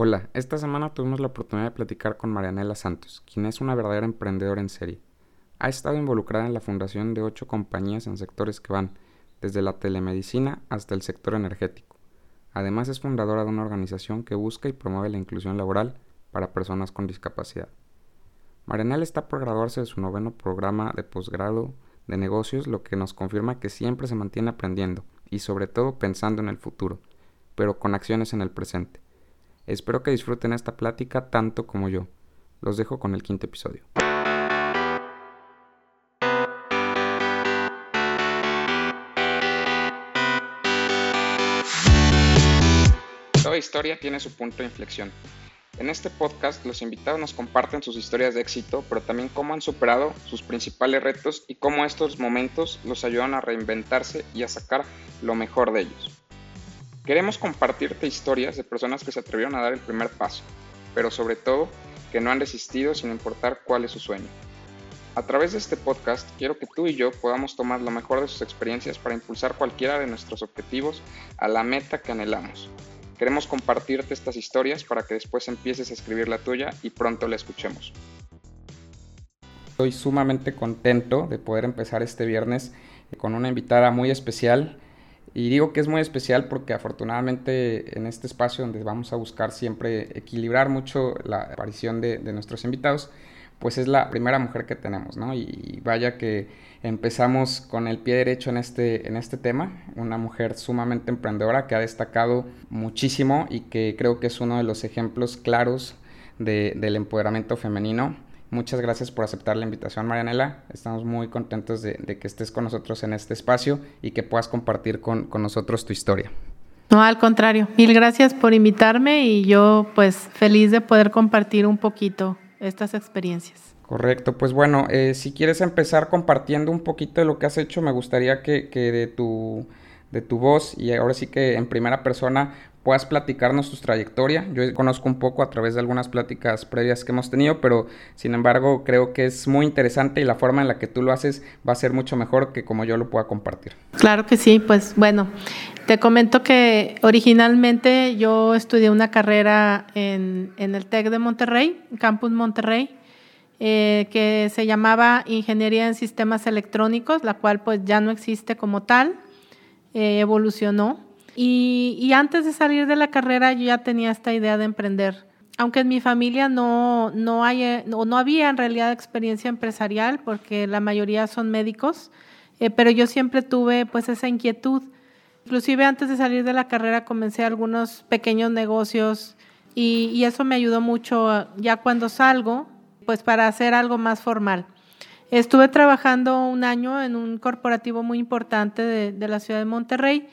Hola, esta semana tuvimos la oportunidad de platicar con Marianela Santos, quien es una verdadera emprendedora en serie. Ha estado involucrada en la fundación de ocho compañías en sectores que van desde la telemedicina hasta el sector energético. Además es fundadora de una organización que busca y promueve la inclusión laboral para personas con discapacidad. Marianela está por graduarse de su noveno programa de posgrado de negocios, lo que nos confirma que siempre se mantiene aprendiendo y sobre todo pensando en el futuro, pero con acciones en el presente. Espero que disfruten esta plática tanto como yo. Los dejo con el quinto episodio. Toda historia tiene su punto de inflexión. En este podcast los invitados nos comparten sus historias de éxito, pero también cómo han superado sus principales retos y cómo estos momentos los ayudan a reinventarse y a sacar lo mejor de ellos. Queremos compartirte historias de personas que se atrevieron a dar el primer paso, pero sobre todo que no han resistido sin importar cuál es su sueño. A través de este podcast quiero que tú y yo podamos tomar lo mejor de sus experiencias para impulsar cualquiera de nuestros objetivos a la meta que anhelamos. Queremos compartirte estas historias para que después empieces a escribir la tuya y pronto la escuchemos. Estoy sumamente contento de poder empezar este viernes con una invitada muy especial y digo que es muy especial porque afortunadamente en este espacio donde vamos a buscar siempre equilibrar mucho la aparición de, nuestros invitados, pues es la primera mujer que tenemos, ¿no? Y vaya que empezamos con el pie derecho en este, en este tema, una mujer sumamente emprendedora que ha destacado muchísimo y que creo que es uno de los ejemplos claros del empoderamiento femenino Muchas gracias por aceptar la invitación, Marianela. Estamos muy contentos de, que estés con nosotros en este espacio y que puedas compartir con, nosotros tu historia. No, al contrario. Mil gracias por invitarme y yo pues feliz de poder compartir un poquito estas experiencias. Correcto, pues bueno, eh, si quieres empezar compartiendo un poquito de lo que has hecho, me gustaría que, que de, tu, de tu voz y ahora sí que en primera persona puedas platicarnos tu trayectoria. Yo conozco un poco a través de algunas pláticas previas que hemos tenido, pero sin embargo creo que es muy interesante y la forma en la que tú lo haces va a ser mucho mejor que como yo lo pueda compartir. Claro que sí, pues bueno, te comento que originalmente yo estudié una carrera en, el TEC de Monterrey, Campus Monterrey. Eh, que se llamaba Ingeniería en Sistemas Electrónicos, la cual pues ya no existe como tal, eh, evolucionó y, antes de salir de la carrera yo ya tenía esta idea de emprender. Aunque en mi familia no, no, hay, no, había en realidad experiencia empresarial porque la mayoría son médicos, eh, pero yo siempre tuve pues esa inquietud. Inclusive antes de salir de la carrera comencé algunos pequeños negocios y, eso me ayudó mucho ya cuando salgo, pues para hacer algo más formal. Estuve trabajando un año en un corporativo muy importante de la ciudad de Monterrey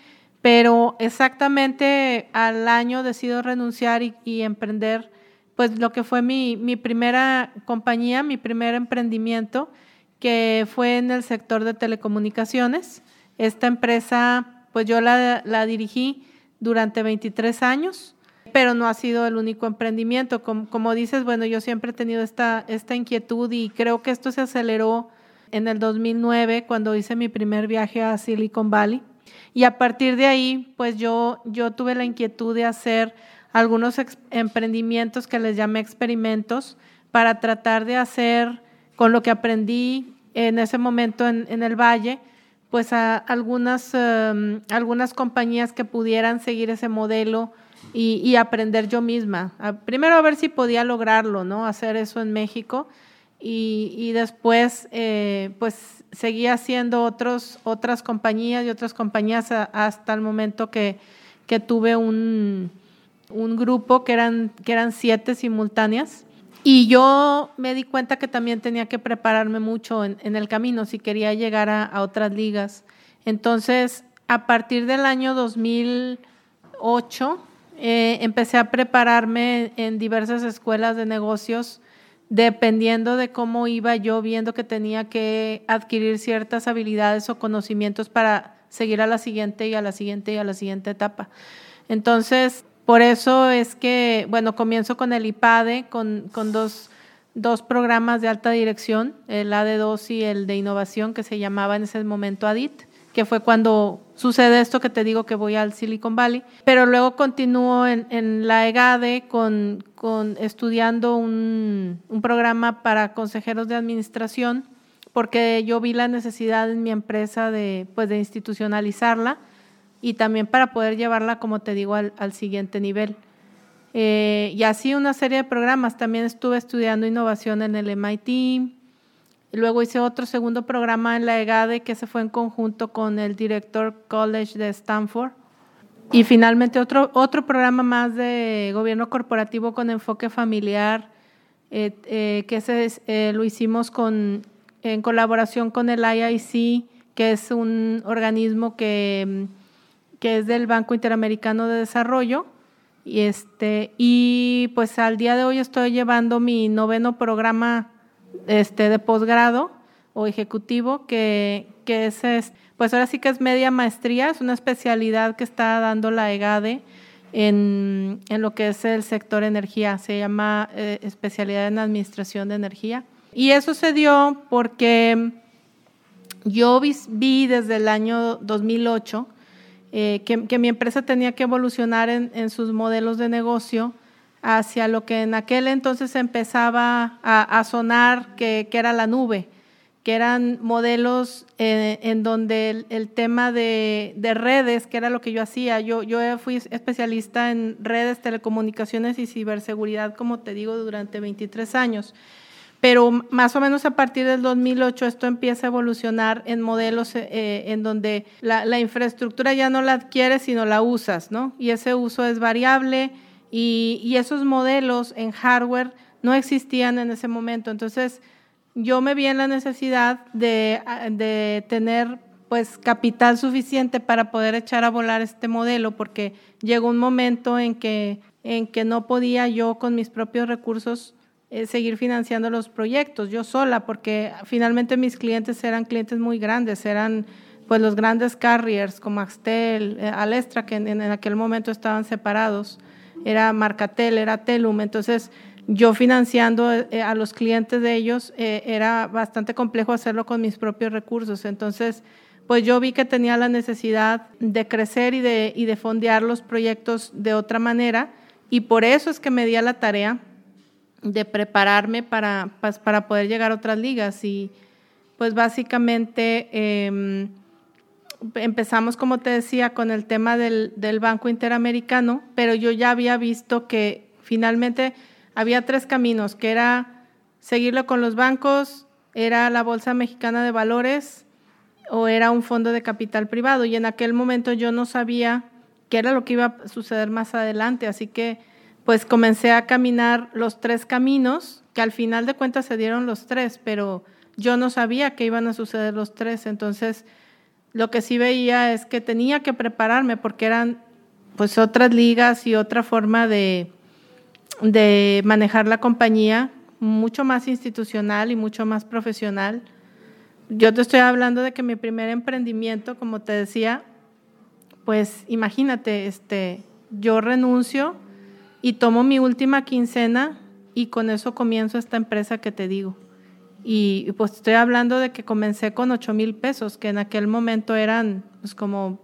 pero exactamente al año decido renunciar y, emprender pues lo que fue mi, primera compañía, mi primer emprendimiento, que fue en el sector de telecomunicaciones. Esta empresa, pues yo la, dirigí durante 23 años, pero no ha sido el único emprendimiento. Como, como, dices, bueno, yo siempre he tenido esta, esta inquietud y creo que esto se aceleró en el 2009 cuando hice mi primer viaje a Silicon Valley y a partir de ahí, pues yo, yo tuve la inquietud de hacer algunos emprendimientos que les llamé experimentos para tratar de hacer con lo que aprendí en ese momento en, el valle, pues a algunas, em, algunas compañías que pudieran seguir ese modelo y, aprender yo misma. primero a ver si podía lograrlo, ¿no? Hacer eso en México y, después eh, pues seguía haciendo otros, otras compañías y otras compañías hasta el momento que, que tuve un, un, grupo que eran, que eran siete simultáneas. Y yo me di cuenta que también tenía que prepararme mucho en, el camino si quería llegar a, a, otras ligas. Entonces, a partir del año 2008, eh, empecé a prepararme en diversas escuelas de negocios dependiendo de cómo iba yo viendo que tenía que adquirir ciertas habilidades o conocimientos para seguir a la siguiente y a la siguiente y a la siguiente etapa. Entonces, por eso es que, bueno, comienzo con el IPADE, con, con dos, dos programas de alta dirección, el AD2 y el de innovación que se llamaba en ese momento ADIT, que fue cuando sucede esto que te digo que voy al Silicon Valley, pero luego continúo en, la EGADE con, con estudiando un, un, programa para consejeros de administración, porque yo vi la necesidad en mi empresa de, pues, de institucionalizarla y también para poder llevarla, como te digo, al, siguiente nivel. Eh, y así una serie de programas. También estuve estudiando innovación en el MIT, Luego hice otro segundo programa en la EGADE que se fue en conjunto con el director college de Stanford. Y finalmente otro, otro programa más de gobierno corporativo con enfoque familiar, eh, eh, que ese eh, lo hicimos con, en colaboración con el IIC, que es un organismo que, que es del Banco Interamericano de Desarrollo. Y, este, y pues al día de hoy estoy llevando mi noveno programa este, de posgrado o ejecutivo, que, que es, pues ahora sí que es media maestría, es una especialidad que está dando la EGADE en, en lo que es el sector energía, se llama eh, especialidad en administración de energía. Y eso se dio porque yo vi, desde el año 2008 eh, que, que, mi empresa tenía que evolucionar en, en sus modelos de negocio hacia lo que en aquel entonces empezaba a, sonar que, era la nube, que eran modelos eh, en donde el, tema de, redes, que era lo que yo hacía, yo, yo fui especialista en redes, telecomunicaciones y ciberseguridad, como te digo, durante 23 años. Pero más o menos a partir del 2008 esto empieza a evolucionar en modelos eh, en donde la, la infraestructura ya no la adquieres, sino la usas, ¿no? Y ese uso es variable, y, esos modelos en hardware no existían en ese momento. Entonces, yo me vi en la necesidad de, tener pues capital suficiente para poder echar a volar este modelo, porque llegó un momento en que, en que no podía yo con mis propios recursos eh, seguir financiando los proyectos, yo sola, porque finalmente mis clientes eran clientes muy grandes, eran pues los grandes carriers como Axtel, eh, Alestra, que en, aquel momento estaban separados era Marcatel, era Telum, entonces yo financiando eh, a los clientes de ellos eh, era bastante complejo hacerlo con mis propios recursos, entonces pues yo vi que tenía la necesidad de crecer y de, y de fondear los proyectos de otra manera. Y por eso es que me di a la tarea de prepararme para, para poder llegar a otras ligas. Y pues básicamente... Em, empezamos, como te decía, con el tema del, Banco Interamericano, pero yo ya había visto que finalmente había tres caminos, que era seguirlo con los bancos, era la Bolsa Mexicana de Valores o era un fondo de capital privado. Y en aquel momento yo no sabía qué era lo que iba a suceder más adelante, así que pues comencé a caminar los tres caminos, que al final de cuentas se dieron los tres, pero yo no sabía que iban a suceder los tres, entonces lo que sí veía es que tenía que prepararme porque eran pues otras ligas y otra forma de, de manejar la compañía, mucho más institucional y mucho más profesional. Yo te estoy hablando de que mi primer emprendimiento, como te decía, pues imagínate, este, yo renuncio y tomo mi última quincena y con eso comienzo esta empresa que te digo. Y pues estoy hablando de que comencé con 8 mil pesos, que en aquel momento eran pues como,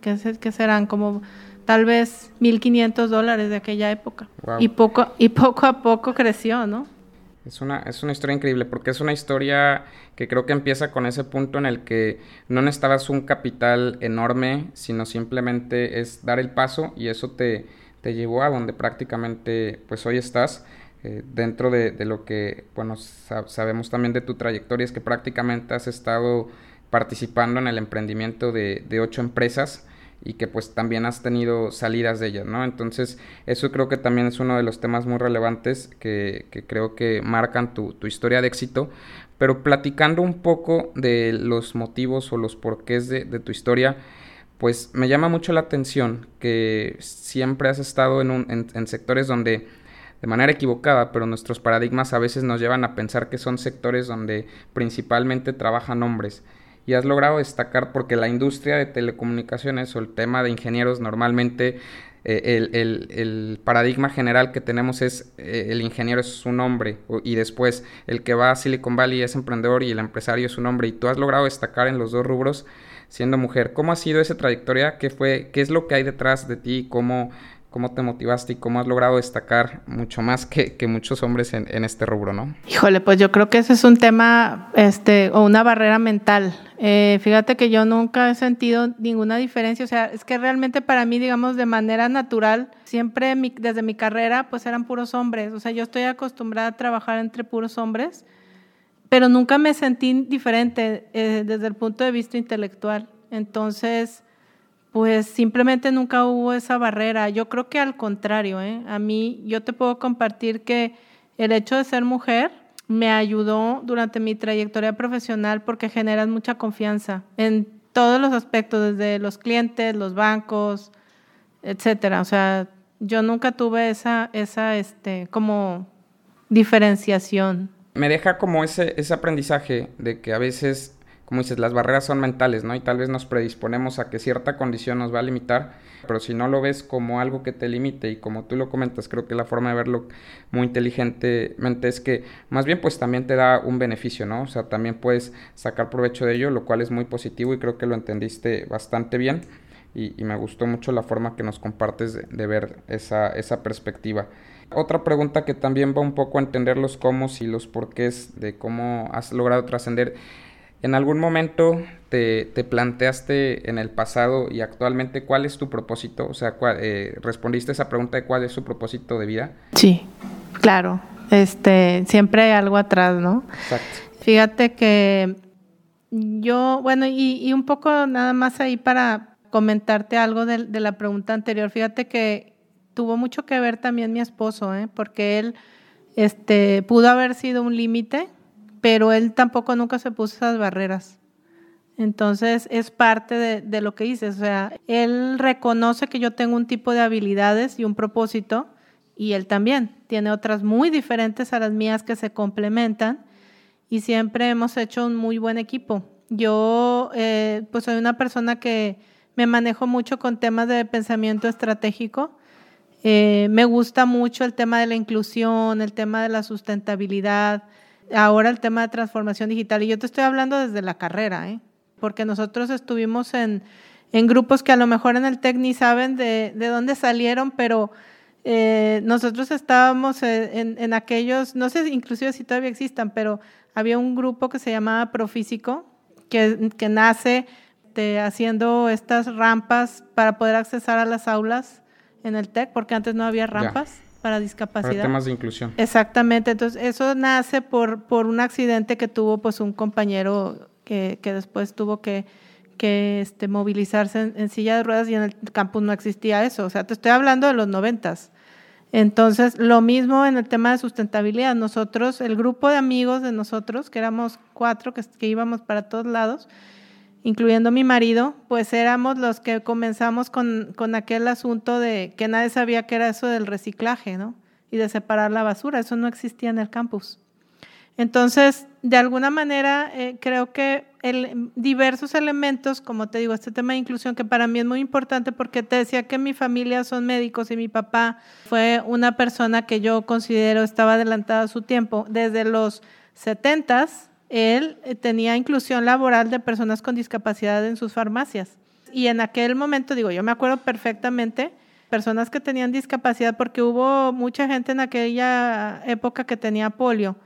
¿qué, qué serán? Como tal vez 1.500 dólares de aquella época. Y, poco, y poco a poco creció, ¿no? Es una, es una historia increíble porque es una historia que creo que empieza con ese punto en el que no necesitabas un capital enorme, sino simplemente es dar el paso y eso te, te llevó a donde prácticamente pues hoy estás. Eh, dentro de, lo que, bueno, sabemos también de tu trayectoria es que prácticamente has estado participando en el emprendimiento de, ocho empresas y que pues también has tenido salidas de ellas, ¿no? Entonces, eso creo que también es uno de los temas muy relevantes que, creo que marcan tu, historia de éxito, pero platicando un poco de los motivos o los porqués de, tu historia, pues me llama mucho la atención que siempre has estado en, en sectores donde de manera equivocada, pero nuestros paradigmas a veces nos llevan a pensar que son sectores donde principalmente trabajan hombres. Y has logrado destacar porque la industria de telecomunicaciones o el tema de ingenieros normalmente eh, el, paradigma general que tenemos es eh, el ingeniero es un hombre y después el que va a Silicon Valley es emprendedor y el empresario es un hombre y tú has logrado destacar en los dos rubros siendo mujer. ¿Cómo ha sido esa trayectoria? ¿Qué fue, qué es lo que hay detrás de ti? ¿Cómo, cómo te motivaste y cómo has logrado destacar mucho más que, muchos hombres en, este rubro, ¿no? Híjole, pues yo creo que ese es un tema este, o una barrera mental. Eh, fíjate que yo nunca he sentido ninguna diferencia, o sea, es que realmente para mí, digamos, de manera natural, siempre desde mi carrera, pues eran puros hombres, o sea, yo estoy acostumbrada a trabajar entre puros hombres, pero nunca me sentí diferente eh, desde el punto de vista intelectual. Entonces, pues simplemente nunca hubo esa barrera. Yo creo que al contrario, ¿eh? a mí yo te puedo compartir que el hecho de ser mujer me ayudó durante mi trayectoria profesional porque generas mucha confianza en todos los aspectos, desde los clientes, los bancos, etcétera. O sea, yo nunca tuve esa, esa, este, como diferenciación. Me deja como ese, ese aprendizaje de que a veces como dices, las barreras son mentales, ¿no? Y tal vez nos predisponemos a que cierta condición nos va a limitar, pero si no lo ves como algo que te limite y como tú lo comentas, creo que la forma de verlo muy inteligentemente es que más bien pues también te da un beneficio, ¿no? O sea, también puedes sacar provecho de ello, lo cual es muy positivo y creo que lo entendiste bastante bien y, me gustó mucho la forma que nos compartes de, ver esa, esa perspectiva. Otra pregunta que también va un poco a entender los cómo y los porqués de cómo has logrado trascender ¿En algún momento te, planteaste en el pasado y actualmente cuál es tu propósito? O sea, eh, ¿respondiste esa pregunta de cuál es su propósito de vida? Sí, claro. Este, siempre hay algo atrás, ¿no? Exacto. Fíjate que yo, bueno, y, un poco nada más ahí para comentarte algo de, de, la pregunta anterior. Fíjate que tuvo mucho que ver también mi esposo, ¿eh? porque él este, pudo haber sido un límite pero él tampoco nunca se puso esas barreras. Entonces es parte de, lo que dices, o sea, él reconoce que yo tengo un tipo de habilidades y un propósito y él también tiene otras muy diferentes a las mías que se complementan y siempre hemos hecho un muy buen equipo. Yo eh, pues soy una persona que me manejo mucho con temas de pensamiento estratégico. Eh, me gusta mucho el tema de la inclusión, el tema de la sustentabilidad, ahora el tema de transformación digital. Y yo te estoy hablando desde la carrera, ¿eh? porque nosotros estuvimos en, en grupos que a lo mejor en el TEC ni saben de, de dónde salieron, pero eh, nosotros estábamos en, en, aquellos, no sé inclusive si todavía existan, pero había un grupo que se llamaba Profísico, que, que nace de, haciendo estas rampas para poder accesar a las aulas en el TEC, porque antes no había rampas para discapacidad. Para temas de inclusión. Exactamente, entonces eso nace por, por un accidente que tuvo pues un compañero que, que después tuvo que, que este, movilizarse en, silla de ruedas y en el campus no existía eso, o sea, te estoy hablando de los noventas. Entonces, lo mismo en el tema de sustentabilidad. Nosotros, el grupo de amigos de nosotros, que éramos cuatro que, que íbamos para todos lados, incluyendo mi marido, pues éramos los que comenzamos con, con, aquel asunto de que nadie sabía que era eso del reciclaje, ¿no? Y de separar la basura, eso no existía en el campus. Entonces, de alguna manera, eh, creo que el, diversos elementos, como te digo, este tema de inclusión, que para mí es muy importante porque te decía que mi familia son médicos y mi papá fue una persona que yo considero estaba adelantada a su tiempo. Desde los setentas, él eh, tenía inclusión laboral de personas con discapacidad en sus farmacias. Y en aquel momento, digo, yo me acuerdo perfectamente, personas que tenían discapacidad, porque hubo mucha gente en aquella época que tenía polio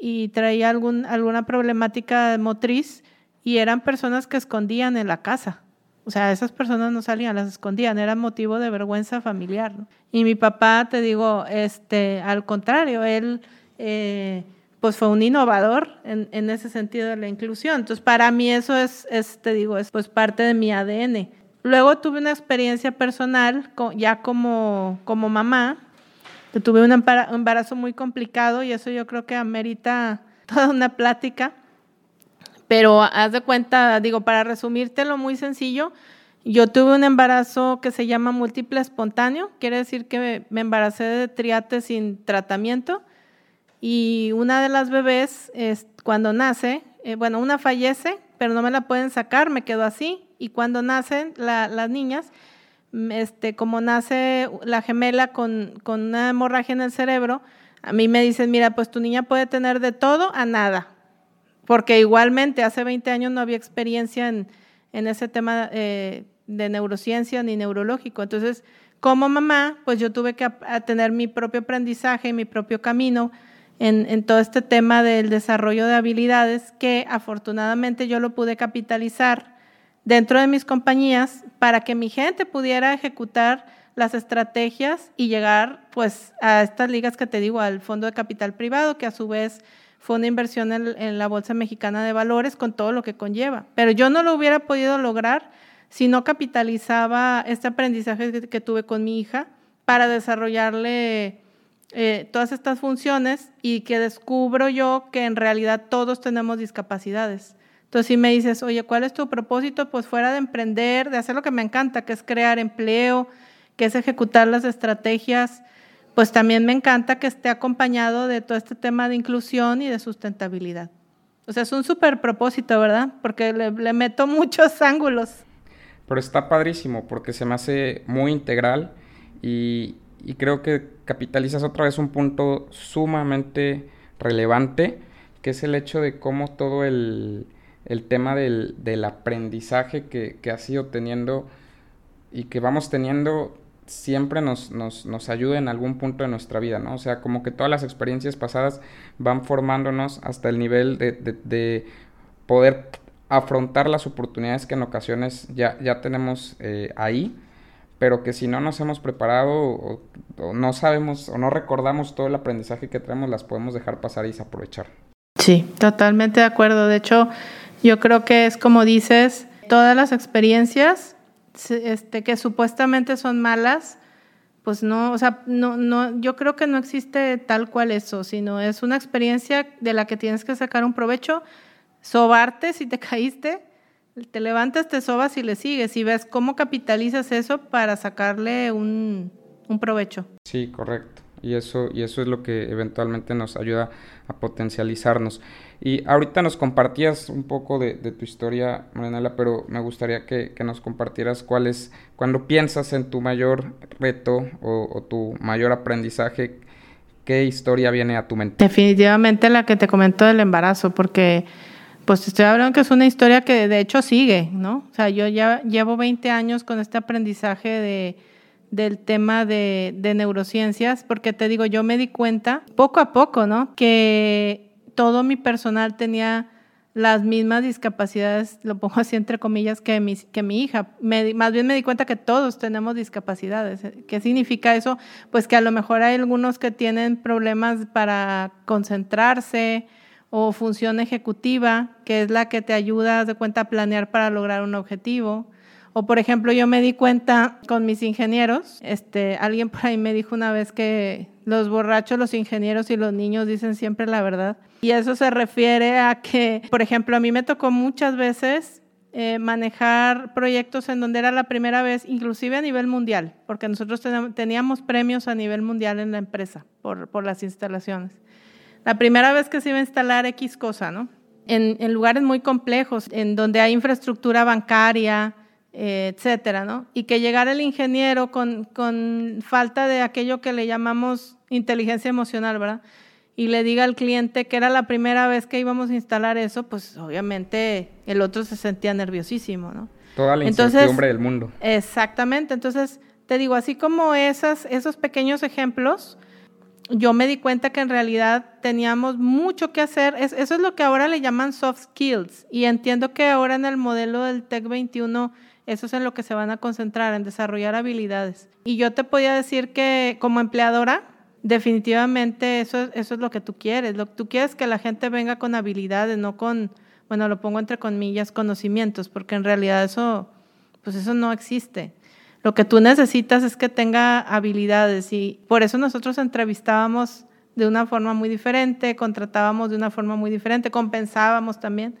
y traía algún, alguna problemática motriz y eran personas que escondían en la casa. O sea, esas personas no salían, las escondían, era motivo de vergüenza familiar. Y mi papá, te digo, este, al contrario, él eh, pues fue un innovador en, en, ese sentido de la inclusión. Entonces, para mí eso es, es, te digo, es pues parte de mi ADN. Luego tuve una experiencia personal ya como, como mamá, tuve un embarazo muy complicado y eso yo creo que amerita toda una plática. Pero haz de cuenta, digo, para resumírtelo muy sencillo, yo tuve un embarazo que se llama múltiple espontáneo, quiere decir que me embaracé de triate sin tratamiento y una de las bebés, es, cuando nace, eh, bueno, una fallece, pero no me la pueden sacar, me quedo así. Y cuando nacen las niñas, mm, este, como nace la gemela con, con una hemorragia en el cerebro, a mí me dicen, mira, pues tu niña puede tener de todo a nada. Porque igualmente hace 20 años no había experiencia en, en ese tema eh, de neurociencia ni neurológico. Entonces, como mamá, pues yo tuve que tener mi propio aprendizaje, mi propio camino en, todo este tema del desarrollo de habilidades que afortunadamente yo lo pude capitalizar dentro de mis compañías para que mi gente pudiera ejecutar las estrategias y llegar pues a estas ligas que te digo, al fondo de capital privado, que a su vez fue una inversión en, la Bolsa Mexicana de Valores con todo lo que conlleva. Pero yo no lo hubiera podido lograr si no capitalizaba este aprendizaje que, tuve con mi hija para desarrollarle eh, todas estas funciones y que descubro yo que en realidad todos tenemos discapacidades. Entonces, si me dices, oye, ¿cuál es tu propósito? Pues fuera de emprender, de hacer lo que me encanta, que es crear empleo, que es ejecutar las estrategias, pues también me encanta que esté acompañado de todo este tema de inclusión y de sustentabilidad. O sea, es un súper propósito, ¿verdad? Porque le, meto muchos ángulos. Pero está padrísimo porque se me hace muy integral y, y creo que capitalizas otra vez un punto sumamente relevante, que es el hecho de cómo todo el, el tema del, del aprendizaje que, que has ido teniendo y que vamos teniendo siempre nos, nos, nos ayuda en algún punto de nuestra vida, ¿no? O sea, como que todas las experiencias pasadas van formándonos hasta el nivel de, de, poder afrontar las oportunidades que en ocasiones ya, ya tenemos eh, ahí, pero que si no nos hemos preparado o, no sabemos o no recordamos todo el aprendizaje que traemos, las podemos dejar pasar y desaprovechar. Sí, totalmente de acuerdo. De hecho, yo creo que es como dices, todas las experiencias este, que supuestamente son malas, pues no, o sea, no, no, yo creo que no existe tal cual eso, sino es una experiencia de la que tienes que sacar un provecho, sobarte si te caíste, te levantas, te sobas y le sigues y ves cómo capitalizas eso para sacarle un, un provecho. Sí, correcto. Y eso, y eso es lo que eventualmente nos ayuda a potencializarnos. Y ahorita nos compartías un poco de, tu historia, Marinela, pero me gustaría que, nos compartieras cuál es, cuando piensas en tu mayor reto o, tu mayor aprendizaje, ¿qué historia viene a tu mente? Definitivamente la que te comento del embarazo, porque pues estoy hablando que es una historia que de hecho sigue, ¿no? O sea, yo ya llevo 20 años con este aprendizaje de, del tema de, de neurociencias, porque te digo, yo me di cuenta poco a poco, ¿no? Que todo mi personal tenía las mismas discapacidades, lo pongo así entre comillas, que mi, que mi hija. más bien me di cuenta que todos tenemos discapacidades. ¿Qué significa eso? Pues que a lo mejor hay algunos que tienen problemas para concentrarse o función ejecutiva, que es la que te ayuda, de cuenta, a planear para lograr un objetivo. O por ejemplo, yo me di cuenta con mis ingenieros, este, alguien por ahí me dijo una vez que los borrachos, los ingenieros y los niños dicen siempre la verdad. Y eso se refiere a que, por ejemplo, a mí me tocó muchas veces eh, manejar proyectos en donde era la primera vez, inclusive a nivel mundial, porque nosotros teníamos premios a nivel mundial en la empresa por, por las instalaciones. La primera vez que se iba a instalar X cosa, ¿no? En, en lugares muy complejos, en donde hay infraestructura bancaria, eh, etcétera, ¿no? Y que llegara el ingeniero con, con falta de aquello que le llamamos inteligencia emocional, ¿verdad? Y le diga al cliente que era la primera vez que íbamos a instalar eso, pues obviamente el otro se sentía nerviosísimo, ¿no? Toda la incertidumbre del mundo. Exactamente. Entonces, te digo, así como esas, esos pequeños ejemplos, yo me di cuenta que en realidad teníamos mucho que hacer. eso es lo que ahora le llaman soft skills. Y entiendo que ahora en el modelo del TEC 21 eso es en lo que se van a concentrar, en desarrollar habilidades. Y yo te podía decir que como empleadora, definitivamente eso, es lo que tú quieres. Lo, tú quieres que la gente venga con habilidades, no con, bueno, lo pongo entre comillas, conocimientos, porque en realidad eso, pues eso no existe. Lo que tú necesitas es que tenga habilidades y por eso nosotros entrevistábamos de una forma muy diferente, contratábamos de una forma muy diferente, compensábamos también,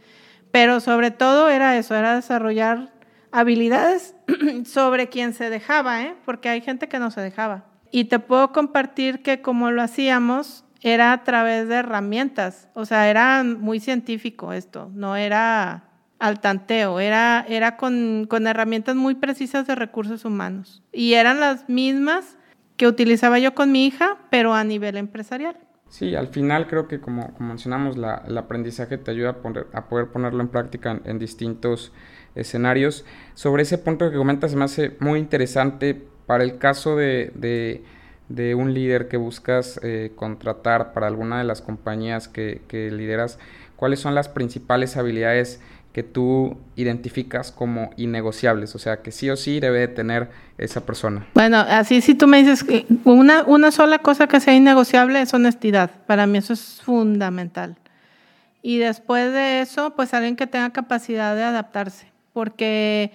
pero sobre todo era eso, era desarrollar habilidades sobre quien se dejaba, ¿eh? porque hay gente que no se dejaba. Y te puedo compartir que como lo hacíamos era a través de herramientas, o sea, era muy científico esto, no era al tanteo, era, era con, con herramientas muy precisas de recursos humanos. Y eran las mismas que utilizaba yo con mi hija, pero a nivel empresarial. Sí, al final creo que como, mencionamos, la, el aprendizaje te ayuda a, poner, a poder ponerlo en práctica en, distintos escenarios. Sobre ese punto que comentas, se me hace muy interesante para el caso de, un líder que buscas eh, contratar para alguna de las compañías que, que lideras. ¿Cuáles son las principales habilidades que tú identificas como innegociables, o sea, que sí o sí debe de tener esa persona. Bueno, así si tú me dices que una, una sola cosa que sea innegociable es honestidad, para mí eso es fundamental. Y después de eso, pues alguien que tenga capacidad de adaptarse, porque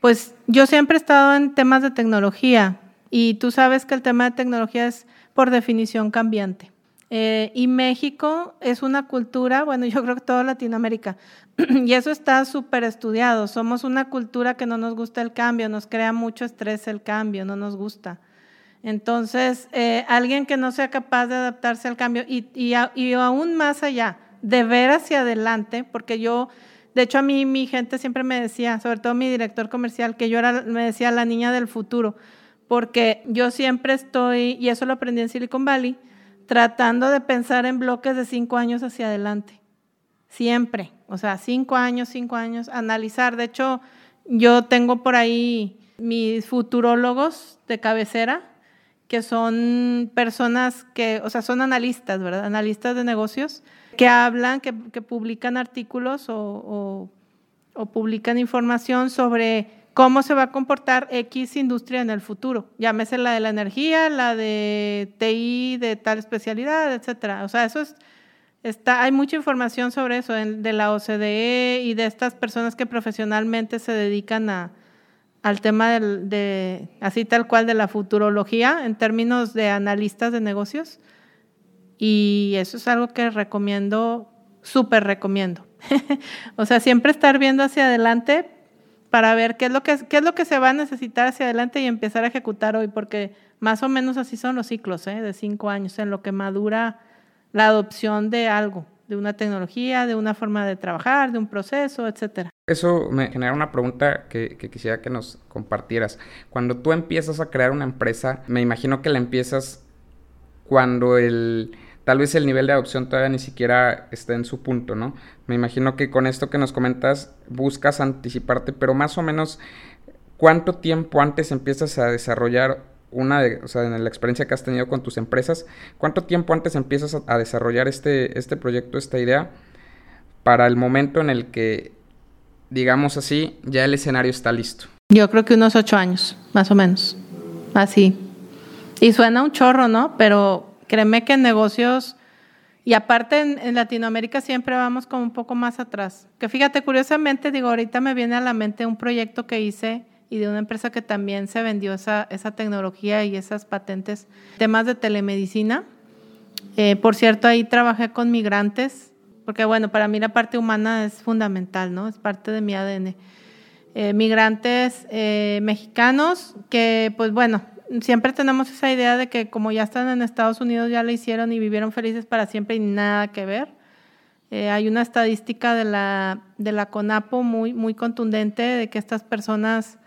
pues yo siempre he estado en temas de tecnología y tú sabes que el tema de tecnología es por definición cambiante. Eh, y México es una cultura, bueno, yo creo que toda Latinoamérica, y eso está súper estudiado. Somos una cultura que no nos gusta el cambio, nos crea mucho estrés el cambio, no nos gusta. Entonces, eh, alguien que no sea capaz de adaptarse al cambio y, y, y, aún más allá, de ver hacia adelante, porque yo, de hecho a mí mi gente siempre me decía, sobre todo mi director comercial, que yo era, me decía la niña del futuro, porque yo siempre estoy, y eso lo aprendí en Silicon Valley, tratando de pensar en bloques de cinco años hacia adelante. Siempre. O sea, cinco años, cinco años, analizar. De hecho, yo tengo por ahí mis futurólogos de cabecera, que son personas que, o sea, son analistas, ¿verdad? Analistas de negocios, que hablan, que, publican artículos o, o publican información sobre cómo se va a comportar X industria en el futuro. Llámese la de la energía, la de TI de tal especialidad, etcétera. O sea, eso es está hay mucha información sobre eso de la OCDE y de estas personas que profesionalmente se dedican a al tema de así tal cual de la futurología en términos de analistas de negocios. Y eso es algo que recomiendo, súper recomiendo. o sea, siempre estar viendo hacia adelante, para ver qué es lo que qué es lo que se va a necesitar hacia adelante y empezar a ejecutar hoy, porque más o menos así son los ciclos, ¿eh? de cinco años, en lo que madura la adopción de algo, de una tecnología, de una forma de trabajar, de un proceso, etcétera. Eso me genera una pregunta que, que, quisiera que nos compartieras. Cuando tú empiezas a crear una empresa, me imagino que la empiezas cuando el tal vez el nivel de adopción todavía ni siquiera está en su punto, ¿no? Me imagino que con esto que nos comentas buscas anticiparte, pero más o menos, ¿cuánto tiempo antes empiezas a desarrollar una de, o sea, en la experiencia que has tenido con tus empresas, ¿cuánto tiempo antes empiezas a, desarrollar este, este proyecto, esta idea, para el momento en el que, digamos así, ya el escenario está listo? Yo creo que unos ocho años, más o menos, así. Y suena un chorro, ¿no? Pero Créeme que en negocios, y aparte en, Latinoamérica siempre vamos como un poco más atrás. Que fíjate, curiosamente, digo, ahorita me viene a la mente un proyecto que hice y de una empresa que también se vendió esa, esa tecnología y esas patentes, temas de telemedicina. Eh, por cierto, ahí trabajé con migrantes, porque bueno, para mí la parte humana es fundamental, ¿no? Es parte de mi ADN. Eh, migrantes eh, mexicanos que, pues bueno, siempre tenemos esa idea de que como ya están en Estados Unidos, ya lo hicieron y vivieron felices para siempre y nada que ver. Eh, hay una estadística de la, de la CONAPO muy, muy contundente de que estas personas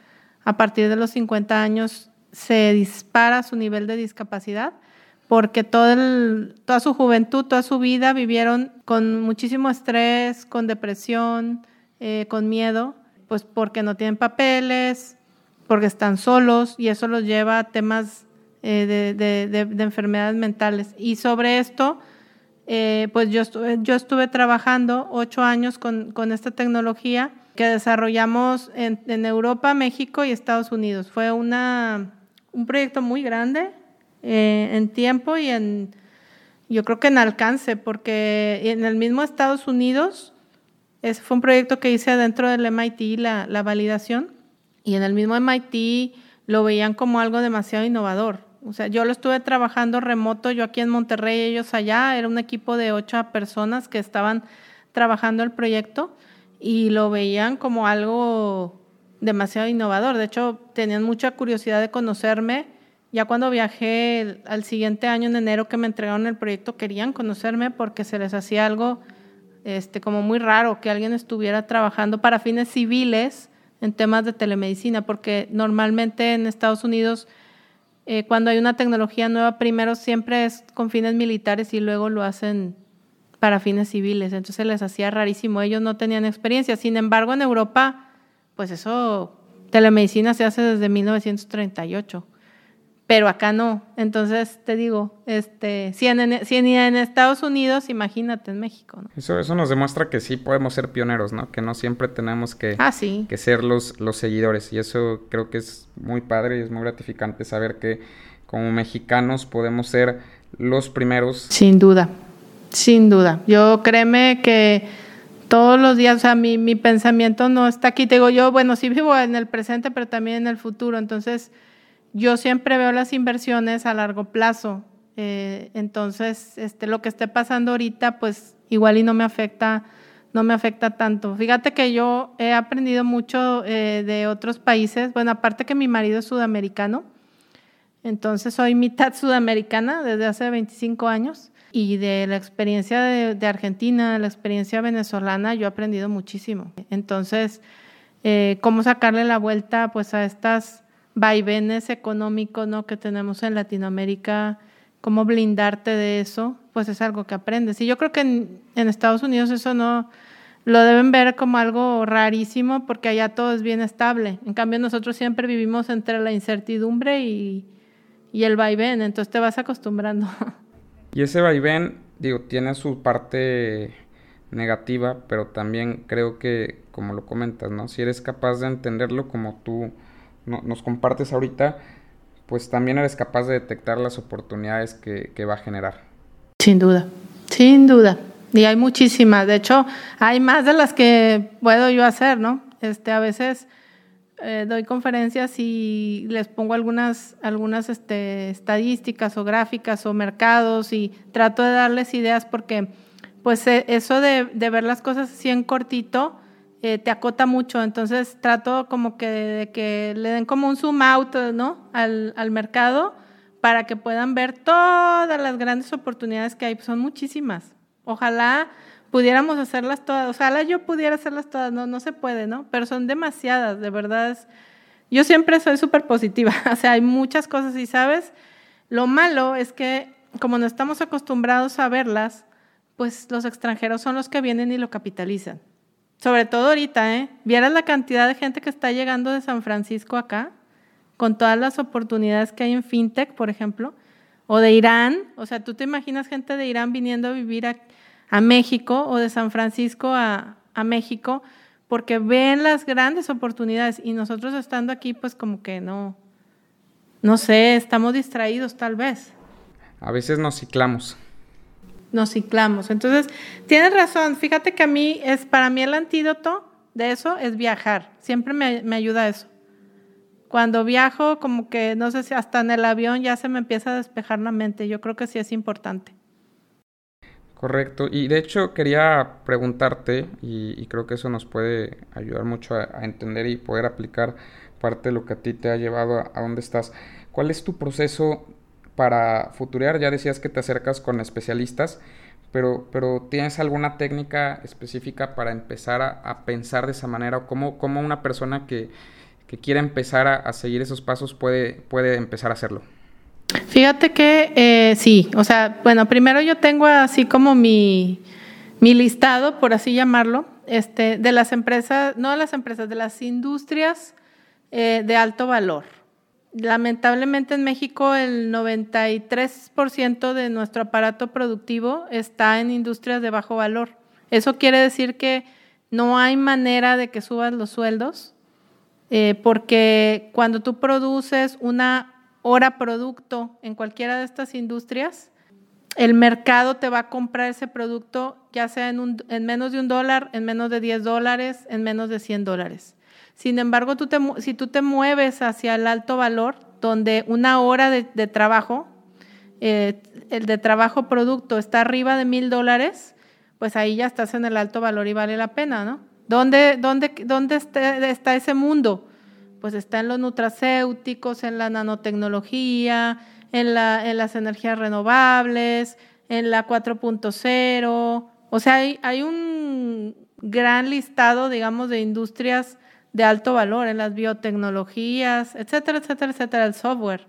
a partir de los 50 años se dispara su nivel de discapacidad porque todo toda su juventud, toda su vida vivieron con muchísimo estrés, con depresión, eh, con miedo, pues porque no tienen papeles, porque están solos y eso los lleva a temas eh, de, enfermedades mentales. Y sobre esto, eh, pues yo estuve, yo estuve trabajando ocho años con, esta tecnología que desarrollamos en, Europa, México y Estados Unidos. Fue una, un proyecto muy grande eh, en tiempo y en, yo creo que en alcance, porque en el mismo Estados Unidos, ese fue un proyecto que hice dentro del MIT, la, la validación, y en el mismo MIT lo veían como algo demasiado innovador. O sea, yo lo estuve trabajando remoto, yo aquí en Monterrey, ellos allá, era un equipo de ocho personas que estaban trabajando el proyecto y lo veían como algo demasiado innovador. De hecho, tenían mucha curiosidad de conocerme. Ya cuando viajé al siguiente año, en enero, que me entregaron el proyecto, querían conocerme porque se les hacía algo este, como muy raro que alguien estuviera trabajando para fines civiles en temas de telemedicina, porque normalmente en Estados Unidos, eh, cuando hay una tecnología nueva, primero siempre es con fines militares y luego lo hacen para fines civiles. Entonces les hacía rarísimo, ellos no tenían experiencia. Sin embargo, en Europa, pues eso, telemedicina se hace desde 1938 pero acá no. Entonces, te digo, este, si en, si en, Estados Unidos, imagínate en México. ¿no? Eso, eso nos demuestra que sí podemos ser pioneros, ¿no? Que no siempre tenemos que, ah, que ser los, los seguidores. Y eso creo que es muy padre y es muy gratificante saber que como mexicanos podemos ser los primeros. Sin duda, sin duda. Yo créeme que todos los días, o sea, mi, mi pensamiento no está aquí. Te digo, yo, bueno, sí vivo en el presente, pero también en el futuro. Entonces, yo siempre veo las inversiones a largo plazo. Eh, entonces, este, lo que esté pasando ahorita, pues igual y no me afecta, no me afecta tanto. Fíjate que yo he aprendido mucho eh, de otros países. Bueno, aparte que mi marido es sudamericano, entonces soy mitad sudamericana desde hace 25 años. Y de la experiencia de, Argentina, la experiencia venezolana, yo he aprendido muchísimo. Entonces, eh, cómo sacarle la vuelta pues a estas vaivenes económicos ¿no? que tenemos en Latinoamérica, cómo blindarte de eso, pues es algo que aprendes. Y yo creo que en, Estados Unidos eso no lo deben ver como algo rarísimo porque allá todo es bien estable. En cambio nosotros siempre vivimos entre la incertidumbre y, y el vaivén, entonces te vas acostumbrando. Y ese vaivén, digo, tiene su parte negativa, pero también creo que, como lo comentas, ¿no? Si eres capaz de entenderlo como tú nos compartes ahorita, pues también eres capaz de detectar las oportunidades que, va a generar. Sin duda, sin duda. Y hay muchísimas. De hecho, hay más de las que puedo yo hacer, ¿no? Este, a veces eh, doy conferencias y les pongo algunas, algunas este, estadísticas o gráficas o mercados y trato de darles ideas porque, pues, e, eso de, de ver las cosas así en cortito, eh, te acota mucho. Entonces trato como que, de que le den como un zoom out al, mercado para que puedan ver todas las grandes oportunidades que hay. Son muchísimas. Ojalá pudiéramos hacerlas todas. Ojalá yo pudiera hacerlas todas. No, no se puede, ¿no? Pero son demasiadas, de verdad. Yo siempre soy súper positiva. o sea, hay muchas cosas y, ¿sabes? Lo malo es que como no estamos acostumbrados a verlas, pues los extranjeros son los que vienen y lo capitalizan. Sobre todo ahorita, ¿eh? Vieras la cantidad de gente que está llegando de San Francisco acá, con todas las oportunidades que hay en FinTech, por ejemplo, o de Irán. O sea, tú te imaginas gente de Irán viniendo a vivir a, México o de San Francisco a, a México, porque ven las grandes oportunidades y nosotros estando aquí, pues como que no, no sé, estamos distraídos tal vez. A veces nos ciclamos nos ciclamos. Entonces, tienes razón, fíjate que a mí es, para mí el antídoto de eso es viajar, siempre me, me ayuda eso. Cuando viajo, como que, no sé si hasta en el avión ya se me empieza a despejar la mente, yo creo que sí es importante. Correcto, y de hecho quería preguntarte, y, creo que eso nos puede ayudar mucho a, entender y poder aplicar parte de lo que a ti te ha llevado a, a dónde estás. ¿Cuál es tu proceso para futurear? Ya decías que te acercas con especialistas, pero, pero ¿tienes alguna técnica específica para empezar a, pensar de esa manera? ¿O cómo, cómo una persona que, que quiera empezar a, seguir esos pasos puede, puede empezar a hacerlo? Fíjate que eh, sí, o sea, bueno, primero yo tengo así como mi, mi listado, por así llamarlo, este, de las empresas, no de las empresas, de las industrias eh, de alto valor. Lamentablemente en México el 93% de nuestro aparato productivo está en industrias de bajo valor. Eso quiere decir que no hay manera de que subas los sueldos, eh, porque cuando tú produces una hora producto en cualquiera de estas industrias, el mercado te va a comprar ese producto ya sea en, en menos de un dólar, en menos de 10 dólares, en menos de 100 dólares. Sin embargo, tú te, si tú te mueves hacia el alto valor, donde una hora de, trabajo, eh, el de trabajo producto está arriba de mil dólares, pues ahí ya estás en el alto valor y vale la pena, ¿no? ¿Dónde, dónde, dónde está, está ese mundo? Pues está en los nutracéuticos, en la nanotecnología, en, la, en las energías renovables, en la 4.0. O sea, hay, hay un gran listado, digamos, de industrias de alto valor en las biotecnologías, etcétera, etcétera, etcétera, el software.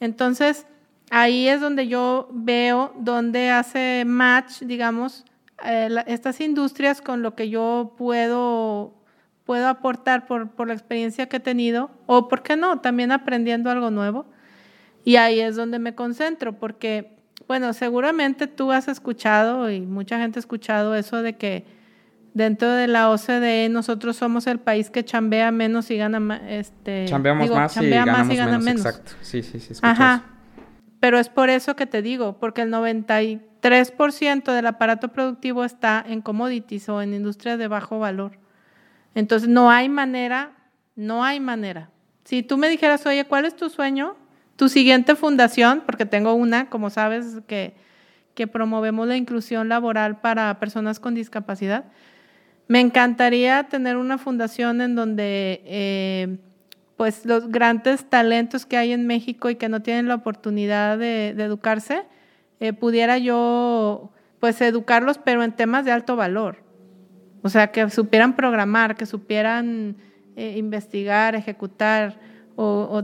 Entonces, ahí es donde yo veo donde hace match, digamos, eh, estas industrias con lo que yo puedo, puedo aportar por, por la experiencia que he tenido, o por qué no, también aprendiendo algo nuevo. Y ahí es donde me concentro, porque, bueno, seguramente tú has escuchado y mucha gente ha escuchado eso de que dentro de la OCDE nosotros somos el país que chambea menos y gana más. Este, Chambeamos más, y, más y gana menos. Exacto, sí, sí, sí. Ajá. Pero es por eso que te digo, porque el 93% del aparato productivo está en commodities o en industrias de bajo valor. Entonces no hay manera, no hay manera. Si tú me dijeras, oye, ¿cuál es tu sueño? Tu siguiente fundación, porque tengo una, como sabes, que, que promovemos la inclusión laboral para personas con discapacidad. Me encantaría tener una fundación en donde eh, pues los grandes talentos que hay en México y que no tienen la oportunidad de, educarse, eh, pudiera yo pues educarlos, pero en temas de alto valor. O sea, que supieran programar, que supieran eh, investigar, ejecutar, o,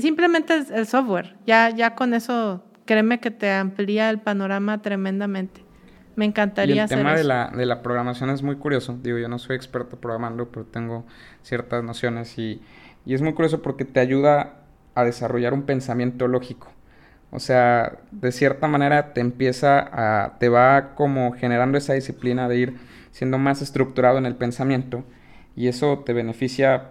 simplemente el software. Ya, ya con eso, créeme que te amplía el panorama tremendamente. Me encantaría y el tema De, la, de la programación es muy curioso. Digo, yo no soy experto programando, pero tengo ciertas nociones y, y es muy curioso porque te ayuda a desarrollar un pensamiento lógico. O sea, de cierta manera te empieza a, te va como generando esa disciplina de ir siendo más estructurado en el pensamiento y eso te beneficia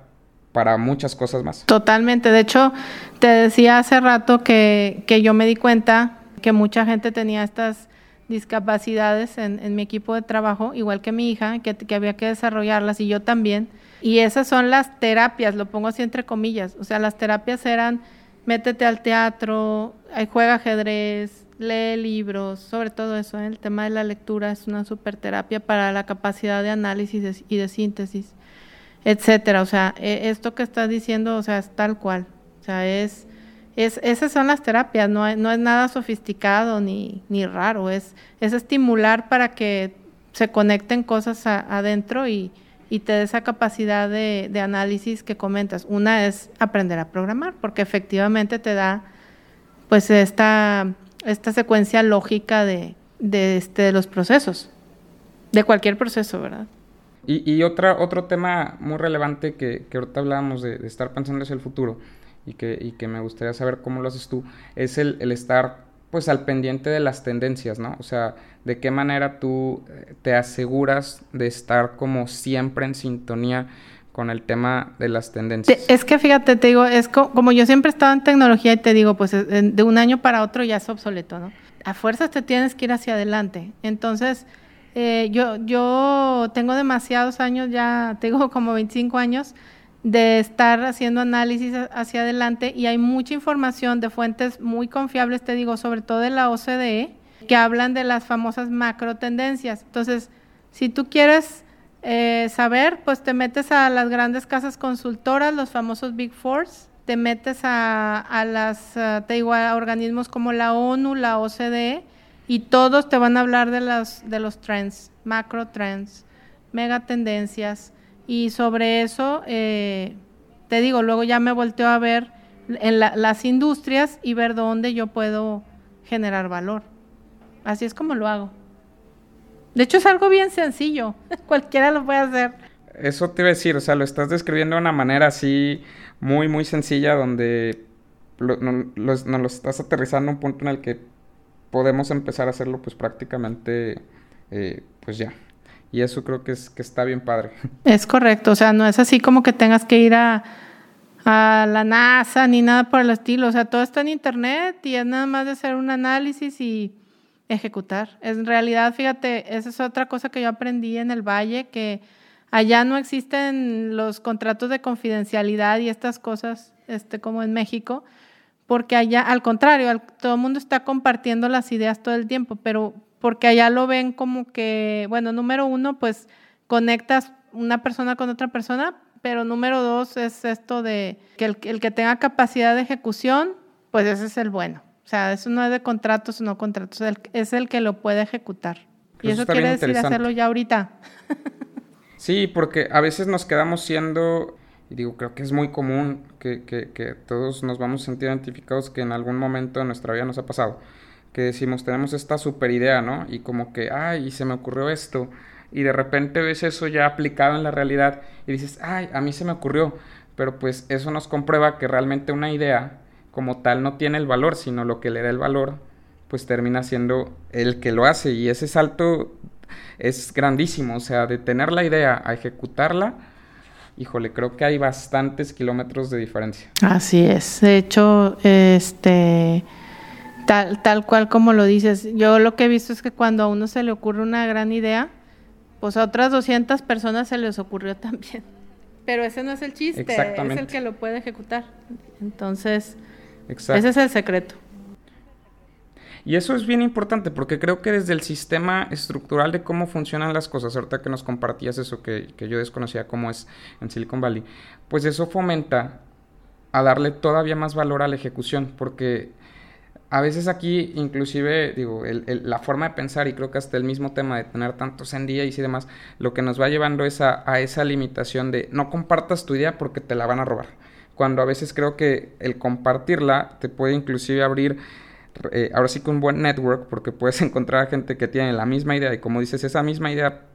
para muchas cosas más. Totalmente. De hecho, te decía hace rato que, que yo me di cuenta que mucha gente tenía estas discapacidades en, mi equipo de trabajo, igual que mi hija, que, que, había que desarrollarlas y yo también. Y esas son las terapias, lo pongo así entre comillas. O sea, las terapias eran métete al teatro, juega ajedrez, lee libros, sobre todo eso. ¿eh? El tema de la lectura es una super terapia para la capacidad de análisis y de síntesis, etcétera. O sea, e, esto que estás diciendo, o sea, es tal cual. O sea, es es, esas son las terapias, no, no es nada sofisticado ni, ni raro, es, es estimular para que se conecten cosas adentro y, y, te dé esa capacidad de, análisis que comentas. Una es aprender a programar, porque efectivamente te da pues esta, esta secuencia lógica de, de, este, los procesos, de cualquier proceso, ¿verdad? Y, y otra, otro tema muy relevante que, que ahorita hablábamos de, de estar pensando hacia el futuro y que, y que me gustaría saber cómo lo haces tú, es el, el estar pues al pendiente de las tendencias, ¿no? O sea, de qué manera tú eh, te aseguras de estar como siempre en sintonía con el tema de las tendencias. Es que fíjate, te digo, es como yo siempre he estado en tecnología y te digo, pues de un año para otro ya es obsoleto, ¿no? A fuerzas te tienes que ir hacia adelante. Entonces, eh, yo, yo tengo demasiados años ya, tengo como 25 años de estar haciendo análisis hacia adelante y hay mucha información de fuentes muy confiables, te digo, sobre todo de la OCDE, que hablan de las famosas macro tendencias. Entonces, si tú quieres eh, saber, pues te metes a las grandes casas consultoras, los famosos Big Fours, te metes a, a las, eh, te a organismos como la ONU, la OCDE, y todos te van a hablar de, las, de los trends, macro trends, mega tendencias, y sobre eso, eh, te digo, luego ya me volteo a ver en las industrias y ver dónde yo puedo generar valor. Así es como lo hago. De hecho, es algo bien sencillo. Cualquiera lo puede hacer. Eso te iba a decir, o sea, lo estás describiendo de una manera así muy, muy sencilla, donde nos lo estás aterrizando a un punto en el que podemos empezar a hacerlo, pues prácticamente, eh, pues ya. Y eso creo que, es, que está bien padre. Es correcto, o sea, no es así como que tengas que ir a, a la NASA ni nada por el estilo, o sea, todo está en Internet y es nada más de hacer un análisis y ejecutar. En realidad, fíjate, esa es otra cosa que yo aprendí en el Valle, que allá no existen los contratos de confidencialidad y estas cosas, este, como en México, porque allá, al contrario, todo el mundo está compartiendo las ideas todo el tiempo, pero porque allá lo ven como que, bueno, número uno, pues conectas una persona con otra persona, pero número dos es esto de que el, que tenga capacidad de ejecución, pues ese es el bueno. O sea, eso no es de contratos o no contratos, es el que lo puede ejecutar. y eso quiere decir hacerlo ya ahorita. sí, porque a veces nos quedamos siendo, y digo, creo que es muy común que, que, que todos nos vamos a sentir identificados que en algún momento de nuestra vida nos ha pasado que decimos, tenemos esta super idea, ¿no? Y como que, ay, se me ocurrió esto. y de repente ves eso ya aplicado en la realidad y dices, ay, a mí se me ocurrió, pero pues eso nos comprueba que realmente una idea como tal no tiene el valor, sino lo que le da el valor, pues termina siendo el que lo hace y ese salto es grandísimo, o sea, de tener la idea a ejecutarla, híjole, creo que hay bastantes kilómetros de diferencia. Así es, de hecho, este Tal, tal cual como lo dices. Yo lo que he visto es que cuando a uno se le ocurre una gran idea, pues a otras 200 personas se les ocurrió también. Pero ese no es el chiste, es el que lo puede ejecutar. Entonces, ese es el secreto. Y eso es bien importante porque creo que desde el sistema estructural de cómo funcionan las cosas, ahorita que nos compartías eso que, que yo desconocía cómo es en Silicon Valley, pues eso fomenta a darle todavía más valor a la ejecución, porque a veces aquí, inclusive, digo, la forma de pensar y creo que hasta el mismo tema de tener tantos en y demás, lo que nos va llevando es a, esa limitación de no compartas tu idea porque te la van a robar. Cuando a veces creo que el compartirla te puede inclusive abrir, eh, ahora sí que un buen network, porque puedes encontrar gente que tiene la misma idea y como dices, esa misma idea,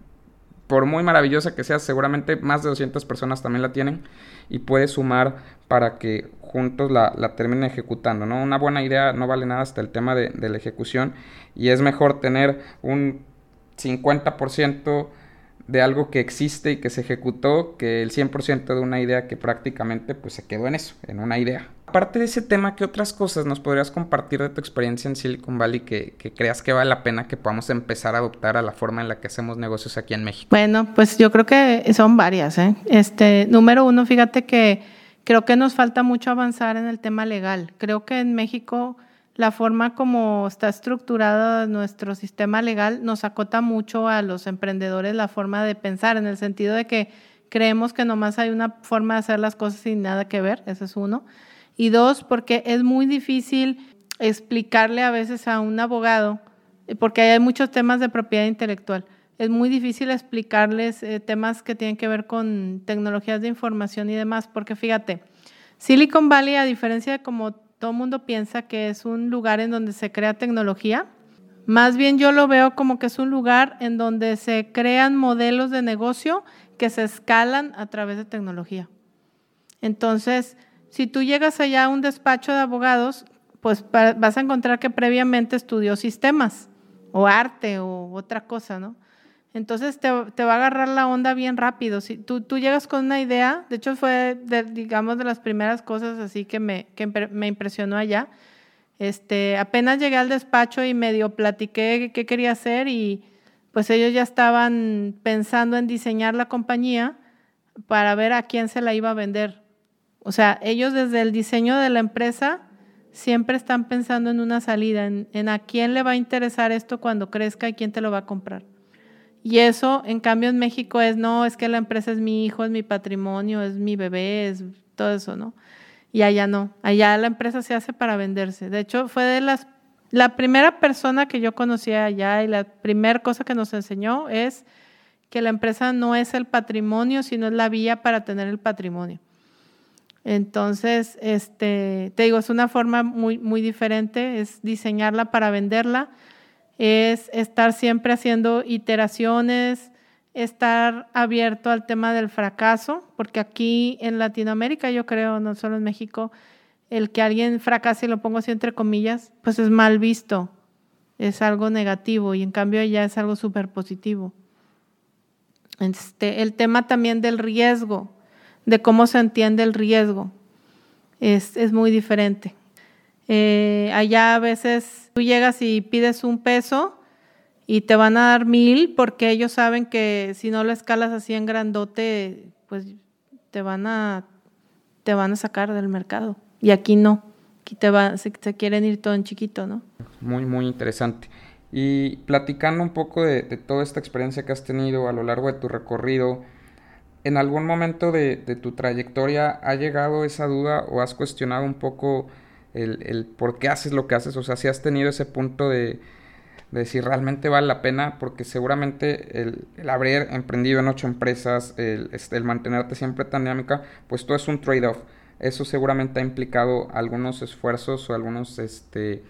por muy maravillosa que sea, seguramente más de 200 personas también la tienen y puede sumar para que juntos la, la, terminen ejecutando, ¿no? Una buena idea no vale nada hasta el tema de, de la ejecución y es mejor tener un 50% de algo que existe y que se ejecutó que el 100% de una idea que prácticamente pues se quedó en eso, en una idea. Aparte de ese tema, ¿qué otras cosas nos podrías compartir de tu experiencia en Silicon Valley que, que, creas que vale la pena que podamos empezar a adoptar a la forma en la que hacemos negocios aquí en México? Bueno, pues yo creo que son varias. ¿eh? Este, número uno, fíjate que creo que nos falta mucho avanzar en el tema legal. Creo que en México la forma como está estructurado nuestro sistema legal nos acota mucho a los emprendedores la forma de pensar, en el sentido de que creemos que nomás hay una forma de hacer las cosas sin nada que ver, ese es uno. Y dos, porque es muy difícil explicarle a veces a un abogado, porque hay muchos temas de propiedad intelectual. Es muy difícil explicarles eh, temas que tienen que ver con tecnologías de información y demás, porque fíjate, Silicon Valley, a diferencia de como todo el mundo piensa que es un lugar en donde se crea tecnología. Más bien yo lo veo como que es un lugar en donde se crean modelos de negocio que se escalan a través de tecnología. Entonces, si tú llegas allá a un despacho de abogados, pues vas a encontrar que previamente estudió sistemas o arte o otra cosa, ¿no? Entonces te, va a agarrar la onda bien rápido. Si tú, tú llegas con una idea, de hecho fue, digamos, de las primeras cosas así que me, que me impresionó allá. Este, apenas llegué al despacho y medio platiqué qué quería hacer y pues ellos ya estaban pensando en diseñar la compañía para ver a quién se la iba a vender. O sea, ellos desde el diseño de la empresa siempre están pensando en una salida, en, en a quién le va a interesar esto cuando crezca y quién te lo va a comprar. Y eso, en cambio, en México es, no, es que la empresa es mi hijo, es mi patrimonio, es mi bebé, es todo eso, ¿no? Y allá no, allá la empresa se hace para venderse. De hecho, fue de las, la primera persona que yo conocí allá y la primera cosa que nos enseñó es que la empresa no es el patrimonio, sino es la vía para tener el patrimonio. Entonces, este, te digo, es una forma muy, muy diferente, es diseñarla para venderla es estar siempre haciendo iteraciones, estar abierto al tema del fracaso, porque aquí en Latinoamérica, yo creo, no solo en México, el que alguien fracase, lo pongo así entre comillas, pues es mal visto, es algo negativo y en cambio allá es algo súper positivo. Este, el tema también del riesgo, de cómo se entiende el riesgo, es, es muy diferente. Eh, allá a veces tú llegas y pides un peso y te van a dar mil porque ellos saben que si no lo escalas así en grandote, pues te van a, te van a sacar del mercado. Y aquí no, aquí te va, se, quieren ir todo en chiquito, ¿no? Muy, muy interesante. Y platicando un poco de, toda esta experiencia que has tenido a lo largo de tu recorrido, ¿en algún momento de tu trayectoria ha llegado esa duda o has cuestionado un poco el, el, por qué haces lo que haces, o sea, si has tenido ese punto de, de si realmente vale la pena, porque seguramente el, el haber emprendido en ocho empresas, el, este, el mantenerte siempre tan dinámica, pues todo es un trade-off. Eso seguramente ha implicado algunos esfuerzos o algunos, este,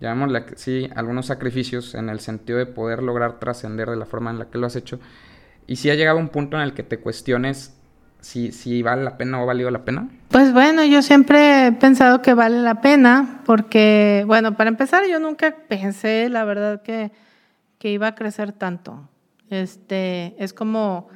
llamémosle, sí, algunos sacrificios en el sentido de poder lograr trascender de la forma en la que lo has hecho. ¿Y si ha llegado un punto en el que te cuestiones si, si vale la pena o ha valido la pena? Pues bueno, yo siempre he pensado que vale la pena porque, bueno, para empezar, yo nunca pensé, la verdad, que, que iba a crecer tanto. Este, es como,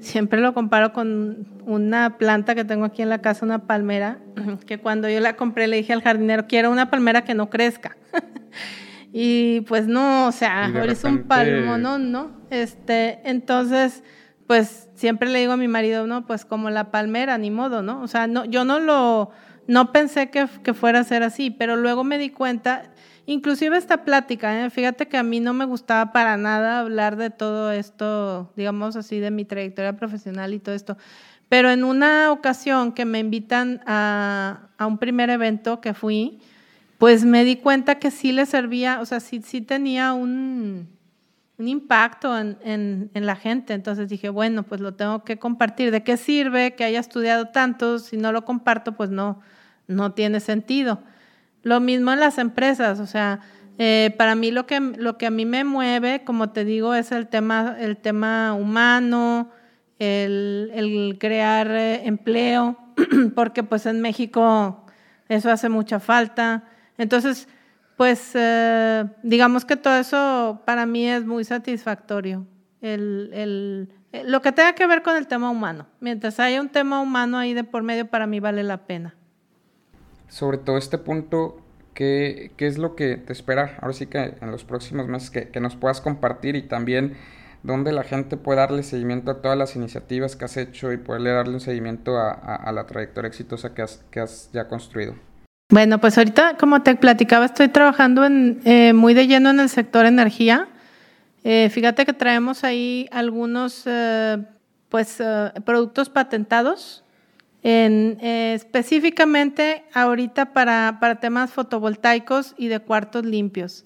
siempre lo comparo con una planta que tengo aquí en la casa, una palmera, que cuando yo la compré le dije al jardinero, quiero una palmera que no crezca. y pues no, o sea, es un palmonón, ¿no? Este, entonces pues siempre le digo a mi marido, no, pues como la palmera, ni modo, ¿no? O sea, no, yo no lo, no pensé que, fuera a ser así, pero luego me di cuenta, inclusive esta plática, ¿eh? fíjate que a mí no me gustaba para nada hablar de todo esto, digamos así, de mi trayectoria profesional y todo esto. Pero en una ocasión que me invitan a, a un primer evento que fui, pues me di cuenta que sí le servía, o sea, sí, sí tenía un, un impacto en, en, la gente. Entonces dije, bueno, pues lo tengo que compartir. ¿De qué sirve que haya estudiado tanto? Si no lo comparto, pues no, no tiene sentido. Lo mismo en las empresas, o sea, eh, para mí lo que, lo que a mí me mueve, como te digo, es el tema, el tema humano, el, el crear eh, empleo, porque pues en México eso hace mucha falta. Entonces, pues eh, digamos que todo eso para mí es muy satisfactorio. El, lo que tenga que ver con el tema humano. Mientras haya un tema humano ahí de por medio, para mí vale la pena. Sobre todo este punto, ¿qué, qué es lo que te espera? Ahora sí que en los próximos meses que, que nos puedas compartir y también dónde la gente puede darle seguimiento a todas las iniciativas que has hecho y poderle darle un seguimiento a, a, la trayectoria exitosa que has, que has ya construido. Bueno, pues ahorita, como te platicaba, estoy trabajando en, eh, muy de lleno en el sector energía. Eh, fíjate que traemos ahí algunos eh, pues, productos patentados, en, específicamente ahorita para, para, temas fotovoltaicos y de cuartos limpios.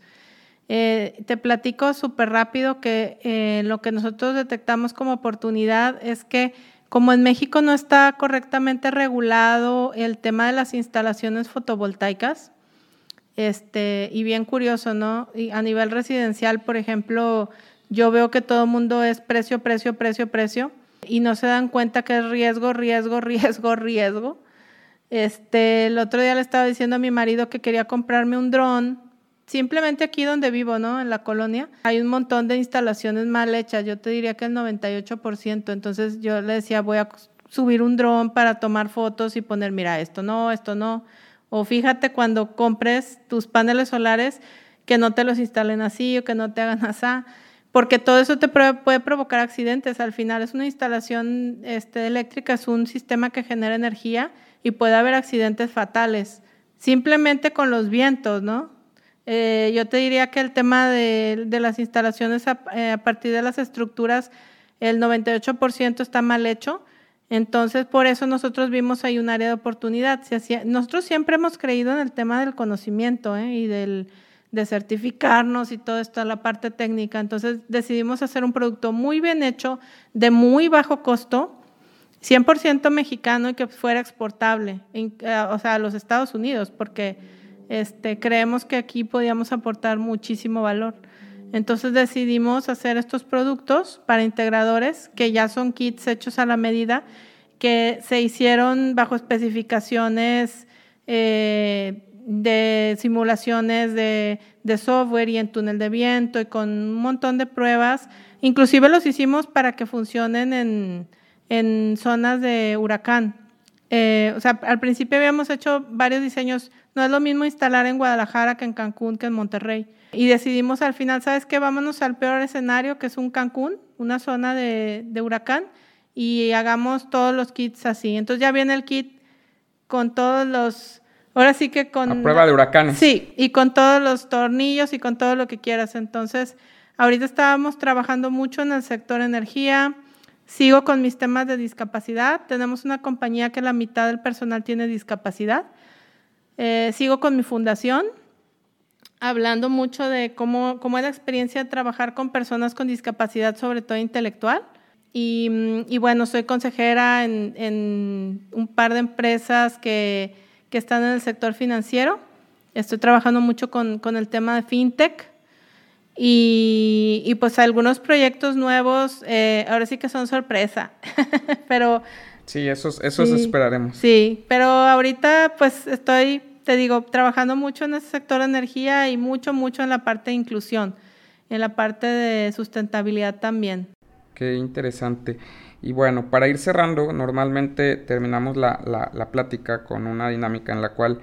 te platico súper rápido que lo que nosotros detectamos como oportunidad es que como en México no está correctamente regulado el tema de las instalaciones fotovoltaicas, este, y bien curioso, ¿no? Y a nivel residencial, por ejemplo, yo veo que todo el mundo es precio, precio, precio, precio, y no se dan cuenta que es riesgo, riesgo, riesgo, riesgo. Este, el otro día le estaba diciendo a mi marido que quería comprarme un dron Simplemente aquí donde vivo, ¿no? En la colonia, hay un montón de instalaciones mal hechas. Yo te diría que el 98%. Entonces yo le decía, voy a subir un dron para tomar fotos y poner, mira, esto no, esto no. O fíjate cuando compres tus paneles solares, que no te los instalen así o que no te hagan así, porque todo eso te puede provocar accidentes. Al final es una instalación este, eléctrica, es un sistema que genera energía y puede haber accidentes fatales, simplemente con los vientos, ¿no? Eh, yo te diría que el tema de, las instalaciones eh, a, partir de las estructuras, el 98% está mal hecho. Entonces, por eso nosotros vimos ahí un área de oportunidad. nosotros siempre hemos creído en el tema del conocimiento ¿eh? y del, de certificarnos y todo esto, la parte técnica. Entonces, decidimos hacer un producto muy bien hecho, de muy bajo costo, 100% mexicano y que fuera exportable, o sea, a los Estados Unidos, porque este, creemos que aquí podíamos aportar muchísimo valor. Entonces decidimos hacer estos productos para integradores, que ya son kits hechos a la medida, que se hicieron bajo especificaciones eh, de simulaciones de, software y en túnel de viento y con un montón de pruebas. Inclusive los hicimos para que funcionen en, en zonas de huracán. Eh, o sea, al principio habíamos hecho varios diseños no es lo mismo instalar en Guadalajara que en Cancún que en Monterrey. Y decidimos al final, ¿sabes qué? Vámonos al peor escenario, que es un Cancún, una zona de, huracán, y hagamos todos los kits así. Entonces ya viene el kit con todos los... Ahora sí que con... A prueba de huracanes. Sí, y con todos los tornillos y con todo lo que quieras. Entonces, ahorita estábamos trabajando mucho en el sector energía. Sigo con mis temas de discapacidad. Tenemos una compañía que la mitad del personal tiene discapacidad. Eh, sigo con mi fundación, hablando mucho de cómo, cómo es la experiencia de trabajar con personas con discapacidad, sobre todo intelectual. Y, y bueno, soy consejera en, en, un par de empresas que, que, están en el sector financiero. Estoy trabajando mucho con, con el tema de fintech. Y, pues algunos proyectos nuevos, eh, ahora sí que son sorpresa, pero... Sí, esos, esos esperaremos. Sí, pero ahorita pues estoy, te digo, trabajando mucho en ese sector de energía y mucho, mucho en la parte de inclusión, en la parte de sustentabilidad también. Qué interesante. Y bueno, para ir cerrando, normalmente terminamos la, la, la plática con una dinámica en la cual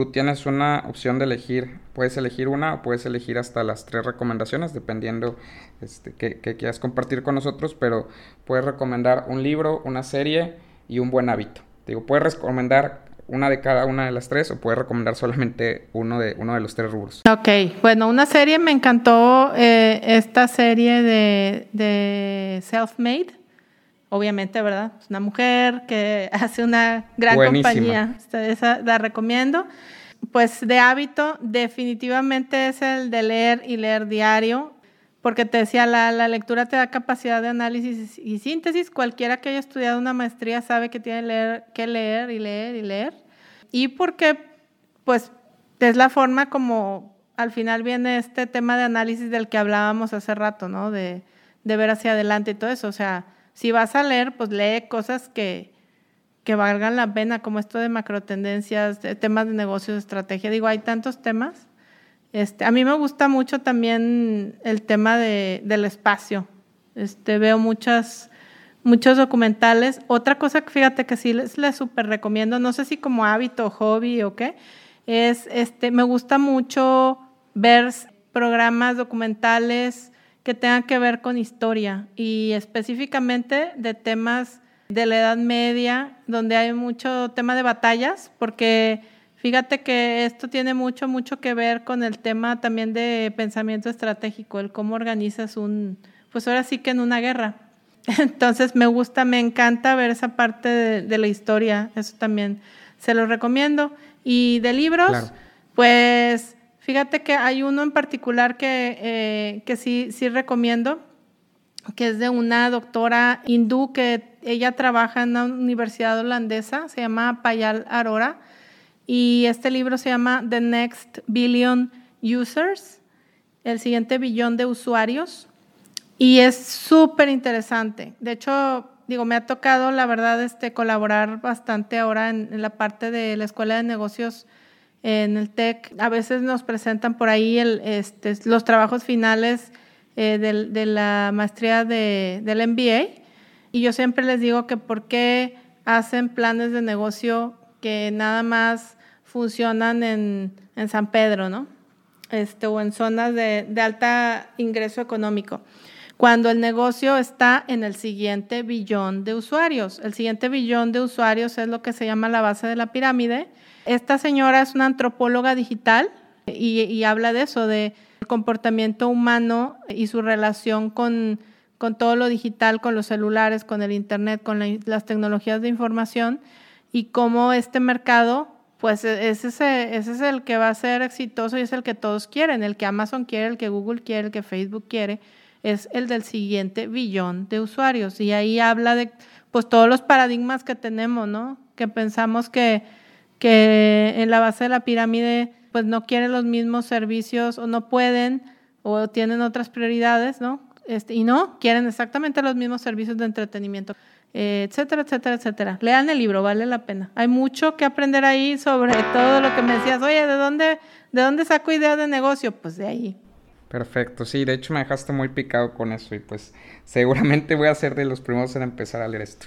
Tú tienes una opción de elegir, puedes elegir una o puedes elegir hasta las tres recomendaciones, dependiendo este, que, quieras compartir con nosotros, pero puedes recomendar un libro, una serie y un buen hábito. Digo, puedes recomendar una de cada una de las tres o puedes recomendar solamente uno de, uno de los tres rubros. Ok, bueno, una serie me encantó eh, esta serie de, de Self-Made obviamente, ¿verdad? Es una mujer que hace una gran compañía. Esa la recomiendo. Pues de hábito, definitivamente es el de leer y leer diario, porque te decía, la, la lectura te da capacidad de análisis y síntesis. Cualquiera que haya estudiado una maestría sabe que tiene leer, que leer y leer y leer. Y porque, pues, es la forma como al final viene este tema de análisis del que hablábamos hace rato, ¿no? De, de ver hacia adelante y todo eso. O sea, si vas a leer, pues lee cosas que, que valgan la pena, como esto de macrotendencias, de temas de negocios, estrategia. Digo, hay tantos temas. Este, a mí me gusta mucho también el tema de, del espacio. Este, veo muchas, muchos documentales. Otra cosa que fíjate que sí les, les super recomiendo, no sé si como hábito hobby o qué, es, este, me gusta mucho ver programas documentales que tengan que ver con historia y específicamente de temas de la Edad Media, donde hay mucho tema de batallas, porque fíjate que esto tiene mucho, mucho que ver con el tema también de pensamiento estratégico, el cómo organizas un, pues ahora sí que en una guerra. Entonces me gusta, me encanta ver esa parte de, la historia, eso también se lo recomiendo. Y de libros, pues Fíjate que hay uno en particular que, eh, que sí, sí recomiendo, que es de una doctora hindú que ella trabaja en una universidad holandesa, se llama Payal Arora, y este libro se llama The Next Billion Users, el siguiente billón de usuarios, y es súper interesante. De hecho, digo, me ha tocado, la verdad, este, colaborar bastante ahora en, en la parte de la Escuela de Negocios en el TEC. A veces nos presentan por ahí el, este, los trabajos finales eh, de, la maestría de, del MBA y yo siempre les digo que por qué hacen planes de negocio que nada más funcionan en, San Pedro, ¿no? Este, o en zonas de, de alta ingreso económico cuando el negocio está en el siguiente billón de usuarios. El siguiente billón de usuarios es lo que se llama la base de la pirámide esta señora es una antropóloga digital y, habla de eso, de comportamiento humano y su relación con, con, todo lo digital, con los celulares, con el Internet, con las tecnologías de información y cómo este mercado, pues e, ese, ese es el que va a ser exitoso y es el que todos quieren, el que Amazon quiere, el que Google quiere, el que Facebook quiere, es el del siguiente billón de usuarios. Y ahí habla de pues todos los paradigmas que tenemos, ¿no? Que pensamos que que en la base de la pirámide pues no quieren los mismos servicios o no pueden o tienen otras prioridades, ¿no? Este, y no, quieren exactamente los mismos servicios de entretenimiento, eh, etcétera, etcétera, etcétera. Lean el libro, vale la pena. Hay mucho que aprender ahí sobre todo lo que me decías, oye, ¿de dónde, de dónde saco ideas de negocio? Pues de ahí. Perfecto, sí, de hecho me dejaste muy picado con eso y pues seguramente voy a ser de los primeros en empezar a leer esto.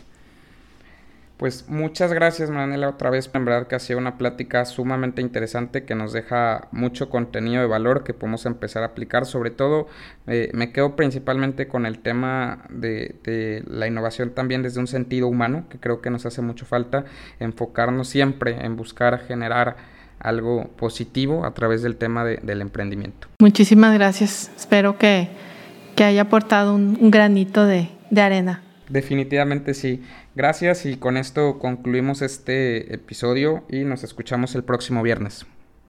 Pues muchas gracias, Manela, otra vez. En verdad que ha sido una plática sumamente interesante que nos deja mucho contenido de valor que podemos empezar a aplicar. Sobre todo, eh, me quedo principalmente con el tema de, de, la innovación también desde un sentido humano, que creo que nos hace mucho falta enfocarnos siempre en buscar generar algo positivo a través del tema de, del emprendimiento. Muchísimas gracias. Espero que, que haya aportado un, un granito de, de arena. Definitivamente sí. Gracias y con esto concluimos este episodio y nos escuchamos el próximo viernes.